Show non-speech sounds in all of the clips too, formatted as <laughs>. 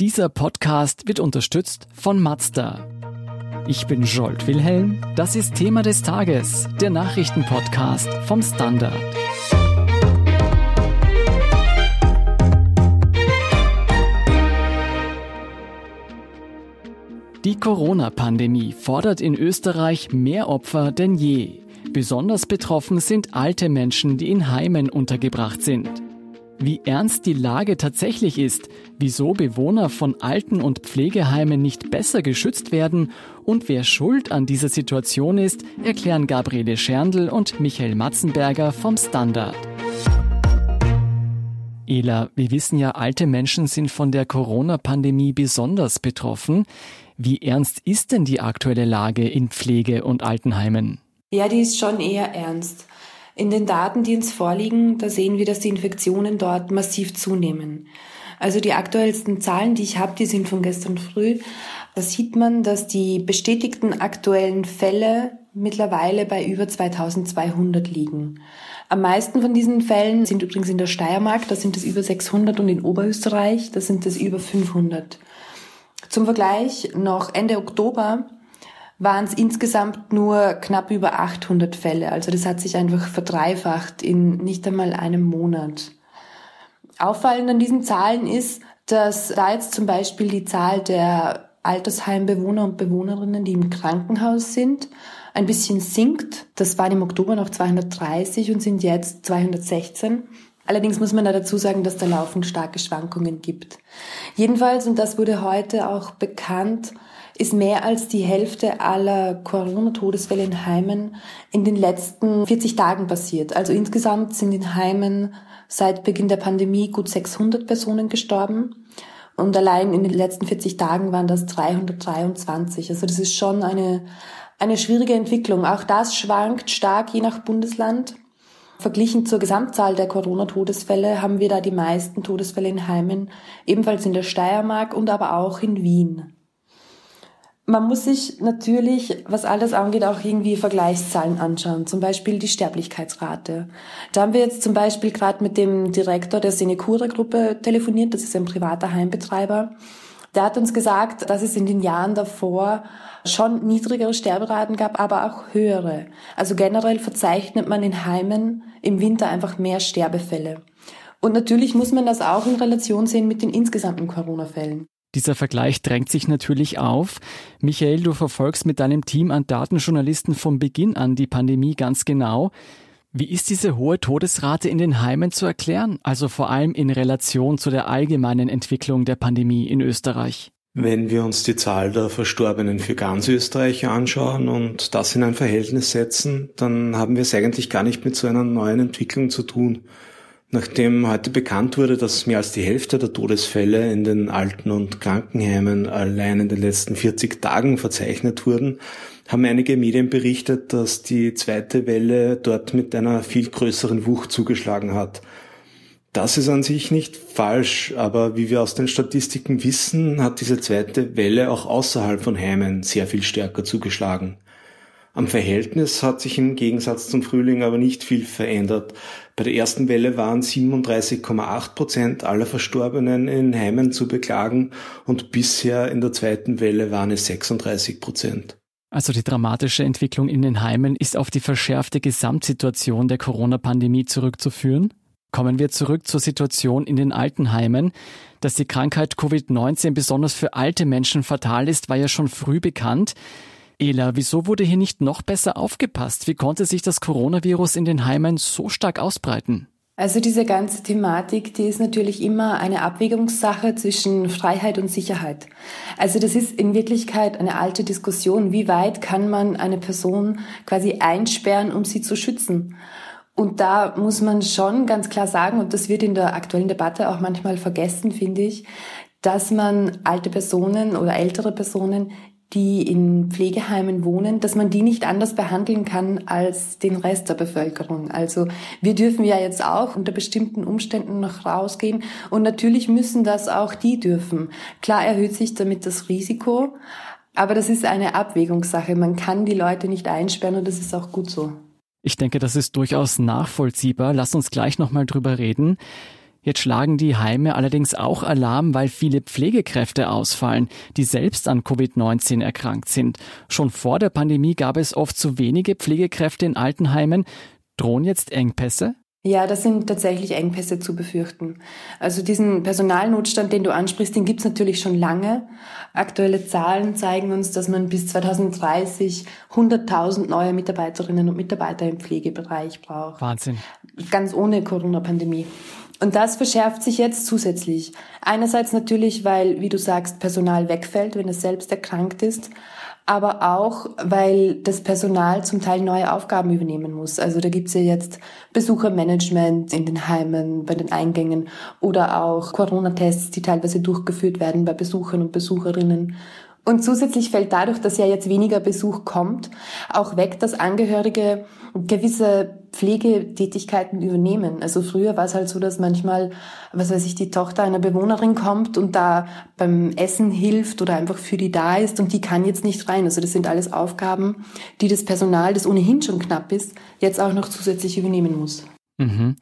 Dieser Podcast wird unterstützt von Mazda. Ich bin Jolt Wilhelm. Das ist Thema des Tages, der Nachrichtenpodcast vom Standard. Die Corona-Pandemie fordert in Österreich mehr Opfer denn je. Besonders betroffen sind alte Menschen, die in Heimen untergebracht sind. Wie ernst die Lage tatsächlich ist, wieso Bewohner von Alten- und Pflegeheimen nicht besser geschützt werden und wer schuld an dieser Situation ist, erklären Gabriele Scherndl und Michael Matzenberger vom Standard. Ela, wir wissen ja, alte Menschen sind von der Corona-Pandemie besonders betroffen. Wie ernst ist denn die aktuelle Lage in Pflege- und Altenheimen? Ja, die ist schon eher ernst. In den Daten, die uns vorliegen, da sehen wir, dass die Infektionen dort massiv zunehmen. Also die aktuellsten Zahlen, die ich habe, die sind von gestern früh. Da sieht man, dass die bestätigten aktuellen Fälle mittlerweile bei über 2200 liegen. Am meisten von diesen Fällen sind übrigens in der Steiermark, da sind es über 600 und in Oberösterreich, da sind es über 500. Zum Vergleich, noch Ende Oktober waren es insgesamt nur knapp über 800 Fälle. Also das hat sich einfach verdreifacht in nicht einmal einem Monat. Auffallend an diesen Zahlen ist, dass da jetzt zum Beispiel die Zahl der Altersheimbewohner und Bewohnerinnen, die im Krankenhaus sind, ein bisschen sinkt. Das waren im Oktober noch 230 und sind jetzt 216. Allerdings muss man da dazu sagen, dass da laufend starke Schwankungen gibt. Jedenfalls, und das wurde heute auch bekannt, ist mehr als die Hälfte aller Corona-Todesfälle in Heimen in den letzten 40 Tagen passiert. Also insgesamt sind in Heimen seit Beginn der Pandemie gut 600 Personen gestorben. Und allein in den letzten 40 Tagen waren das 323. Also das ist schon eine, eine schwierige Entwicklung. Auch das schwankt stark je nach Bundesland. Verglichen zur Gesamtzahl der Corona-Todesfälle haben wir da die meisten Todesfälle in Heimen, ebenfalls in der Steiermark und aber auch in Wien. Man muss sich natürlich, was alles angeht, auch irgendwie Vergleichszahlen anschauen, zum Beispiel die Sterblichkeitsrate. Da haben wir jetzt zum Beispiel gerade mit dem Direktor der Senecura-Gruppe telefoniert, das ist ein privater Heimbetreiber. Der hat uns gesagt, dass es in den Jahren davor schon niedrigere Sterberaten gab, aber auch höhere. Also generell verzeichnet man in Heimen im Winter einfach mehr Sterbefälle. Und natürlich muss man das auch in Relation sehen mit den insgesamten Corona-Fällen. Dieser Vergleich drängt sich natürlich auf. Michael, du verfolgst mit deinem Team an Datenjournalisten vom Beginn an die Pandemie ganz genau. Wie ist diese hohe Todesrate in den Heimen zu erklären, also vor allem in Relation zu der allgemeinen Entwicklung der Pandemie in Österreich? Wenn wir uns die Zahl der Verstorbenen für ganz Österreich anschauen und das in ein Verhältnis setzen, dann haben wir es eigentlich gar nicht mit so einer neuen Entwicklung zu tun. Nachdem heute bekannt wurde, dass mehr als die Hälfte der Todesfälle in den Alten- und Krankenheimen allein in den letzten 40 Tagen verzeichnet wurden, haben einige Medien berichtet, dass die zweite Welle dort mit einer viel größeren Wucht zugeschlagen hat. Das ist an sich nicht falsch, aber wie wir aus den Statistiken wissen, hat diese zweite Welle auch außerhalb von Heimen sehr viel stärker zugeschlagen. Am Verhältnis hat sich im Gegensatz zum Frühling aber nicht viel verändert. Bei der ersten Welle waren 37,8 Prozent aller Verstorbenen in Heimen zu beklagen und bisher in der zweiten Welle waren es 36 Prozent. Also die dramatische Entwicklung in den Heimen ist auf die verschärfte Gesamtsituation der Corona-Pandemie zurückzuführen? Kommen wir zurück zur Situation in den Altenheimen. Dass die Krankheit Covid-19 besonders für alte Menschen fatal ist, war ja schon früh bekannt. Ela, wieso wurde hier nicht noch besser aufgepasst? Wie konnte sich das Coronavirus in den Heimen so stark ausbreiten? Also diese ganze Thematik, die ist natürlich immer eine Abwägungssache zwischen Freiheit und Sicherheit. Also das ist in Wirklichkeit eine alte Diskussion. Wie weit kann man eine Person quasi einsperren, um sie zu schützen? Und da muss man schon ganz klar sagen, und das wird in der aktuellen Debatte auch manchmal vergessen, finde ich, dass man alte Personen oder ältere Personen die in Pflegeheimen wohnen, dass man die nicht anders behandeln kann als den Rest der Bevölkerung. Also wir dürfen ja jetzt auch unter bestimmten Umständen noch rausgehen und natürlich müssen das auch die dürfen. Klar erhöht sich damit das Risiko, aber das ist eine Abwägungssache. Man kann die Leute nicht einsperren und das ist auch gut so. Ich denke, das ist durchaus nachvollziehbar. Lass uns gleich nochmal drüber reden. Jetzt schlagen die Heime allerdings auch Alarm, weil viele Pflegekräfte ausfallen, die selbst an Covid-19 erkrankt sind. Schon vor der Pandemie gab es oft zu wenige Pflegekräfte in Altenheimen. Drohen jetzt Engpässe? Ja, das sind tatsächlich Engpässe zu befürchten. Also diesen Personalnotstand, den du ansprichst, den gibt's natürlich schon lange. Aktuelle Zahlen zeigen uns, dass man bis 2030 100.000 neue Mitarbeiterinnen und Mitarbeiter im Pflegebereich braucht. Wahnsinn. Ganz ohne Corona-Pandemie. Und das verschärft sich jetzt zusätzlich. Einerseits natürlich, weil, wie du sagst, Personal wegfällt, wenn es selbst erkrankt ist aber auch, weil das Personal zum Teil neue Aufgaben übernehmen muss. Also da gibt's ja jetzt Besuchermanagement in den Heimen, bei den Eingängen oder auch Corona-Tests, die teilweise durchgeführt werden bei Besuchern und Besucherinnen. Und zusätzlich fällt dadurch, dass ja jetzt weniger Besuch kommt, auch weg, dass Angehörige gewisse Pflegetätigkeiten übernehmen. Also früher war es halt so, dass manchmal, was weiß ich, die Tochter einer Bewohnerin kommt und da beim Essen hilft oder einfach für die da ist und die kann jetzt nicht rein. Also das sind alles Aufgaben, die das Personal, das ohnehin schon knapp ist, jetzt auch noch zusätzlich übernehmen muss. Mhm.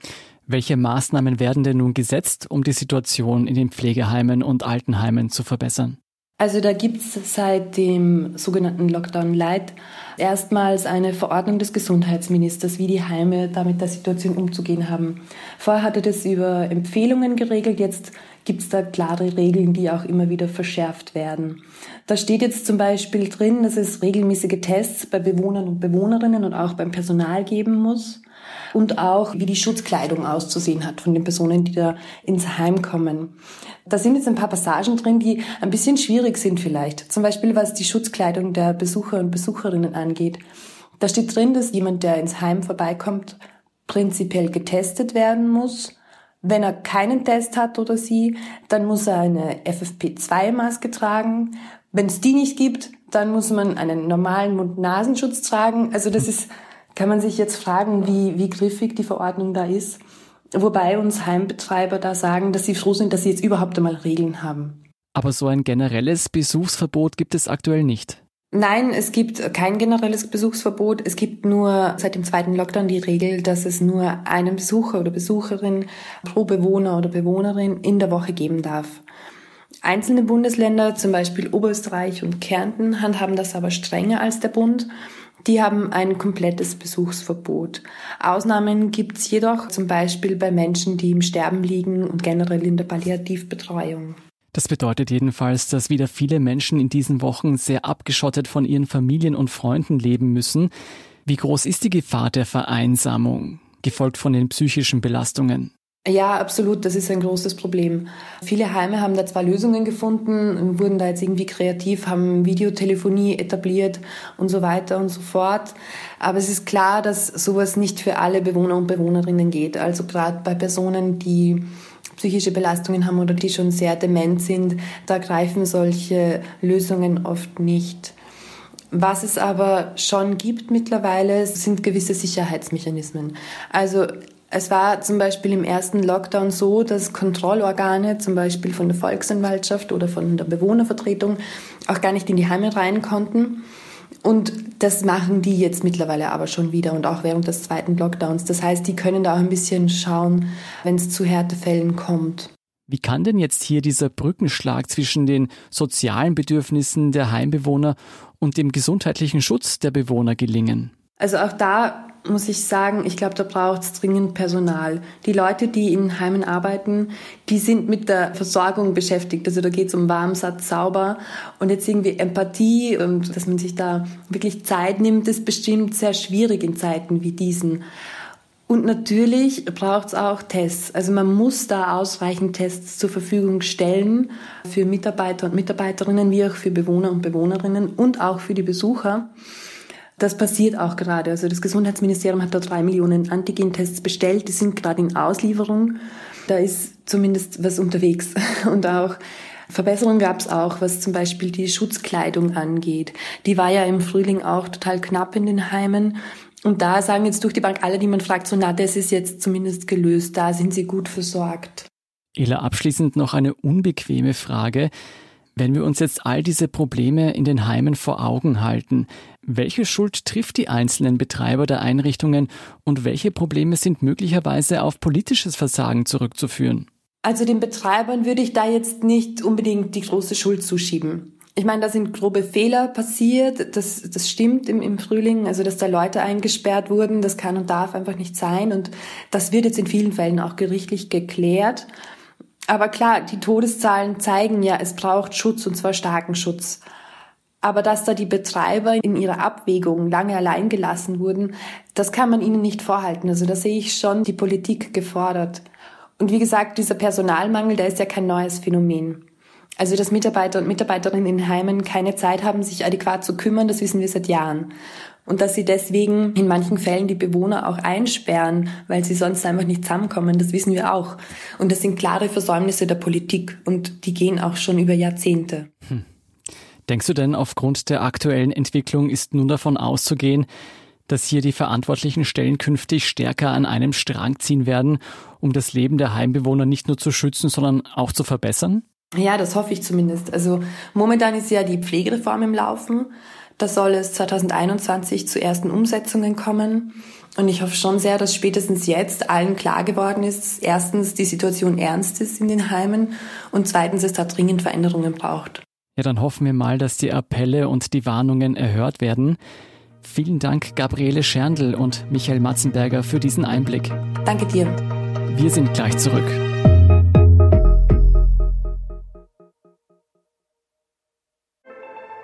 Welche Maßnahmen werden denn nun gesetzt, um die Situation in den Pflegeheimen und Altenheimen zu verbessern? Also da gibt's seit dem sogenannten Lockdown Light erstmals eine Verordnung des Gesundheitsministers, wie die Heime da mit der Situation umzugehen haben. Vorher hatte das über Empfehlungen geregelt, jetzt gibt's da klare Regeln, die auch immer wieder verschärft werden. Da steht jetzt zum Beispiel drin, dass es regelmäßige Tests bei Bewohnern und Bewohnerinnen und auch beim Personal geben muss und auch, wie die Schutzkleidung auszusehen hat von den Personen, die da ins Heim kommen. Da sind jetzt ein paar Passagen drin, die ein bisschen schwierig sind vielleicht. Zum Beispiel, was die Schutzkleidung der Besucher und Besucherinnen angeht. Da steht drin, dass jemand, der ins Heim vorbeikommt, prinzipiell getestet werden muss. Wenn er keinen Test hat oder sie, dann muss er eine FFP2-Maske tragen. Wenn es die nicht gibt, dann muss man einen normalen Mund-Nasenschutz tragen. Also das ist kann man sich jetzt fragen, wie, wie griffig die Verordnung da ist. Wobei uns Heimbetreiber da sagen, dass sie froh sind, dass sie jetzt überhaupt einmal Regeln haben. Aber so ein generelles Besuchsverbot gibt es aktuell nicht. Nein, es gibt kein generelles Besuchsverbot. Es gibt nur seit dem zweiten Lockdown die Regel, dass es nur einen Besucher oder Besucherin pro Bewohner oder Bewohnerin in der Woche geben darf. Einzelne Bundesländer, zum Beispiel Oberösterreich und Kärnten, handhaben das aber strenger als der Bund. Die haben ein komplettes Besuchsverbot. Ausnahmen gibt's jedoch zum Beispiel bei Menschen, die im Sterben liegen und generell in der Palliativbetreuung. Das bedeutet jedenfalls, dass wieder viele Menschen in diesen Wochen sehr abgeschottet von ihren Familien und Freunden leben müssen. Wie groß ist die Gefahr der Vereinsamung, gefolgt von den psychischen Belastungen? Ja, absolut. Das ist ein großes Problem. Viele Heime haben da zwar Lösungen gefunden, wurden da jetzt irgendwie kreativ, haben Videotelefonie etabliert und so weiter und so fort. Aber es ist klar, dass sowas nicht für alle Bewohner und Bewohnerinnen geht. Also gerade bei Personen, die psychische Belastungen haben oder die schon sehr dement sind, da greifen solche Lösungen oft nicht. Was es aber schon gibt mittlerweile, sind gewisse Sicherheitsmechanismen. Also es war zum Beispiel im ersten Lockdown so, dass Kontrollorgane, zum Beispiel von der Volksanwaltschaft oder von der Bewohnervertretung, auch gar nicht in die Heime rein konnten. Und das machen die jetzt mittlerweile aber schon wieder und auch während des zweiten Lockdowns. Das heißt, die können da auch ein bisschen schauen, wenn es zu Härtefällen kommt. Wie kann denn jetzt hier dieser Brückenschlag zwischen den sozialen Bedürfnissen der Heimbewohner und dem gesundheitlichen Schutz der Bewohner gelingen? Also auch da muss ich sagen, ich glaube, da braucht es dringend Personal. Die Leute, die in Heimen arbeiten, die sind mit der Versorgung beschäftigt. Also da geht es um Warmsatz, sauber und jetzt irgendwie Empathie und dass man sich da wirklich Zeit nimmt, ist bestimmt sehr schwierig in Zeiten wie diesen. Und natürlich braucht es auch Tests. Also man muss da ausreichend Tests zur Verfügung stellen für Mitarbeiter und Mitarbeiterinnen, wie auch für Bewohner und Bewohnerinnen und auch für die Besucher. Das passiert auch gerade. Also das Gesundheitsministerium hat da drei Millionen Antigen-Tests bestellt. Die sind gerade in Auslieferung. Da ist zumindest was unterwegs. <laughs> Und auch Verbesserungen gab es auch, was zum Beispiel die Schutzkleidung angeht. Die war ja im Frühling auch total knapp in den Heimen. Und da sagen jetzt durch die Bank alle, die man fragt, so, na, das ist jetzt zumindest gelöst. Da sind sie gut versorgt. Ela, abschließend noch eine unbequeme Frage. Wenn wir uns jetzt all diese Probleme in den Heimen vor Augen halten, welche Schuld trifft die einzelnen Betreiber der Einrichtungen und welche Probleme sind möglicherweise auf politisches Versagen zurückzuführen? Also den Betreibern würde ich da jetzt nicht unbedingt die große Schuld zuschieben. Ich meine, da sind grobe Fehler passiert, das, das stimmt im, im Frühling, also dass da Leute eingesperrt wurden, das kann und darf einfach nicht sein und das wird jetzt in vielen Fällen auch gerichtlich geklärt. Aber klar, die Todeszahlen zeigen ja, es braucht Schutz und zwar starken Schutz. Aber dass da die Betreiber in ihrer Abwägung lange allein gelassen wurden, das kann man ihnen nicht vorhalten. Also da sehe ich schon die Politik gefordert. Und wie gesagt, dieser Personalmangel, der ist ja kein neues Phänomen. Also, dass Mitarbeiter und Mitarbeiterinnen in Heimen keine Zeit haben, sich adäquat zu kümmern, das wissen wir seit Jahren. Und dass sie deswegen in manchen Fällen die Bewohner auch einsperren, weil sie sonst einfach nicht zusammenkommen, das wissen wir auch. Und das sind klare Versäumnisse der Politik und die gehen auch schon über Jahrzehnte. Hm. Denkst du denn, aufgrund der aktuellen Entwicklung ist nun davon auszugehen, dass hier die verantwortlichen Stellen künftig stärker an einem Strang ziehen werden, um das Leben der Heimbewohner nicht nur zu schützen, sondern auch zu verbessern? Ja, das hoffe ich zumindest. Also momentan ist ja die Pflegereform im Laufen. Da soll es 2021 zu ersten Umsetzungen kommen. Und ich hoffe schon sehr, dass spätestens jetzt allen klar geworden ist, erstens die Situation ernst ist in den Heimen und zweitens es da dringend Veränderungen braucht. Ja, dann hoffen wir mal, dass die Appelle und die Warnungen erhört werden. Vielen Dank, Gabriele Scherndl und Michael Matzenberger, für diesen Einblick. Danke dir. Wir sind gleich zurück.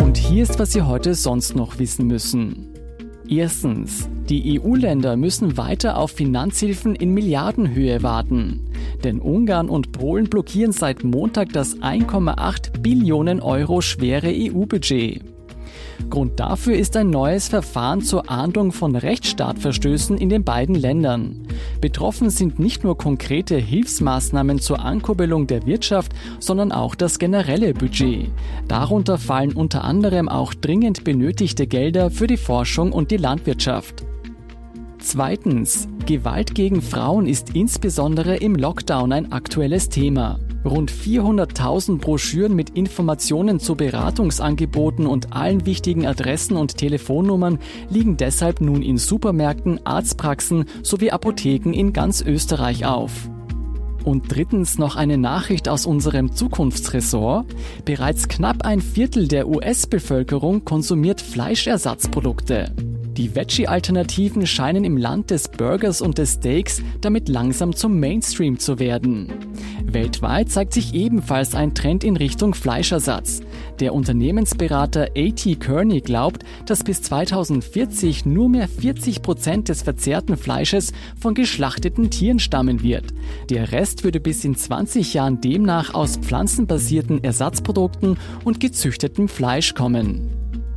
Und hier ist, was Sie heute sonst noch wissen müssen. Erstens, die EU-Länder müssen weiter auf Finanzhilfen in Milliardenhöhe warten. Denn Ungarn und Polen blockieren seit Montag das 1,8 Billionen Euro schwere EU-Budget. Grund dafür ist ein neues Verfahren zur Ahndung von Rechtsstaatverstößen in den beiden Ländern. Betroffen sind nicht nur konkrete Hilfsmaßnahmen zur Ankurbelung der Wirtschaft, sondern auch das generelle Budget. Darunter fallen unter anderem auch dringend benötigte Gelder für die Forschung und die Landwirtschaft. Zweitens. Gewalt gegen Frauen ist insbesondere im Lockdown ein aktuelles Thema. Rund 400.000 Broschüren mit Informationen zu Beratungsangeboten und allen wichtigen Adressen und Telefonnummern liegen deshalb nun in Supermärkten, Arztpraxen sowie Apotheken in ganz Österreich auf. Und drittens noch eine Nachricht aus unserem Zukunftsressort. Bereits knapp ein Viertel der US-Bevölkerung konsumiert Fleischersatzprodukte. Die Veggie-Alternativen scheinen im Land des Burgers und des Steaks damit langsam zum Mainstream zu werden. Weltweit zeigt sich ebenfalls ein Trend in Richtung Fleischersatz. Der Unternehmensberater A.T. Kearney glaubt, dass bis 2040 nur mehr 40 Prozent des verzehrten Fleisches von geschlachteten Tieren stammen wird. Der Rest würde bis in 20 Jahren demnach aus pflanzenbasierten Ersatzprodukten und gezüchtetem Fleisch kommen.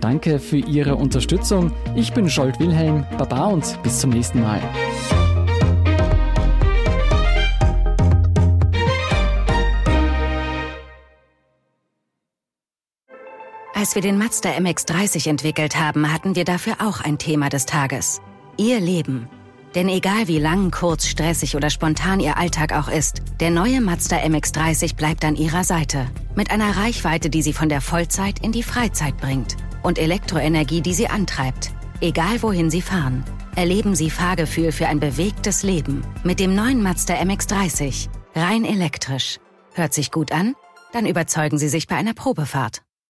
Danke für Ihre Unterstützung. Ich bin Scholt Wilhelm. Baba und bis zum nächsten Mal. Als wir den Mazda MX30 entwickelt haben, hatten wir dafür auch ein Thema des Tages. Ihr Leben. Denn egal wie lang, kurz, stressig oder spontan Ihr Alltag auch ist, der neue Mazda MX30 bleibt an Ihrer Seite. Mit einer Reichweite, die Sie von der Vollzeit in die Freizeit bringt und Elektroenergie, die sie antreibt. Egal wohin sie fahren, erleben sie Fahrgefühl für ein bewegtes Leben mit dem neuen Mazda MX30. Rein elektrisch. Hört sich gut an? Dann überzeugen Sie sich bei einer Probefahrt.